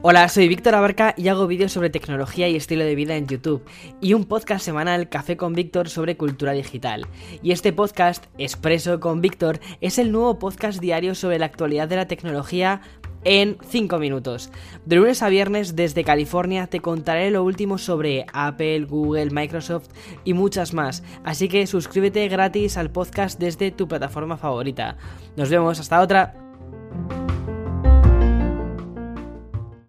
Hola, soy Víctor Abarca y hago vídeos sobre tecnología y estilo de vida en YouTube y un podcast semanal Café con Víctor sobre cultura digital. Y este podcast, Expreso con Víctor, es el nuevo podcast diario sobre la actualidad de la tecnología en 5 minutos. De lunes a viernes desde California te contaré lo último sobre Apple, Google, Microsoft y muchas más. Así que suscríbete gratis al podcast desde tu plataforma favorita. Nos vemos, hasta otra.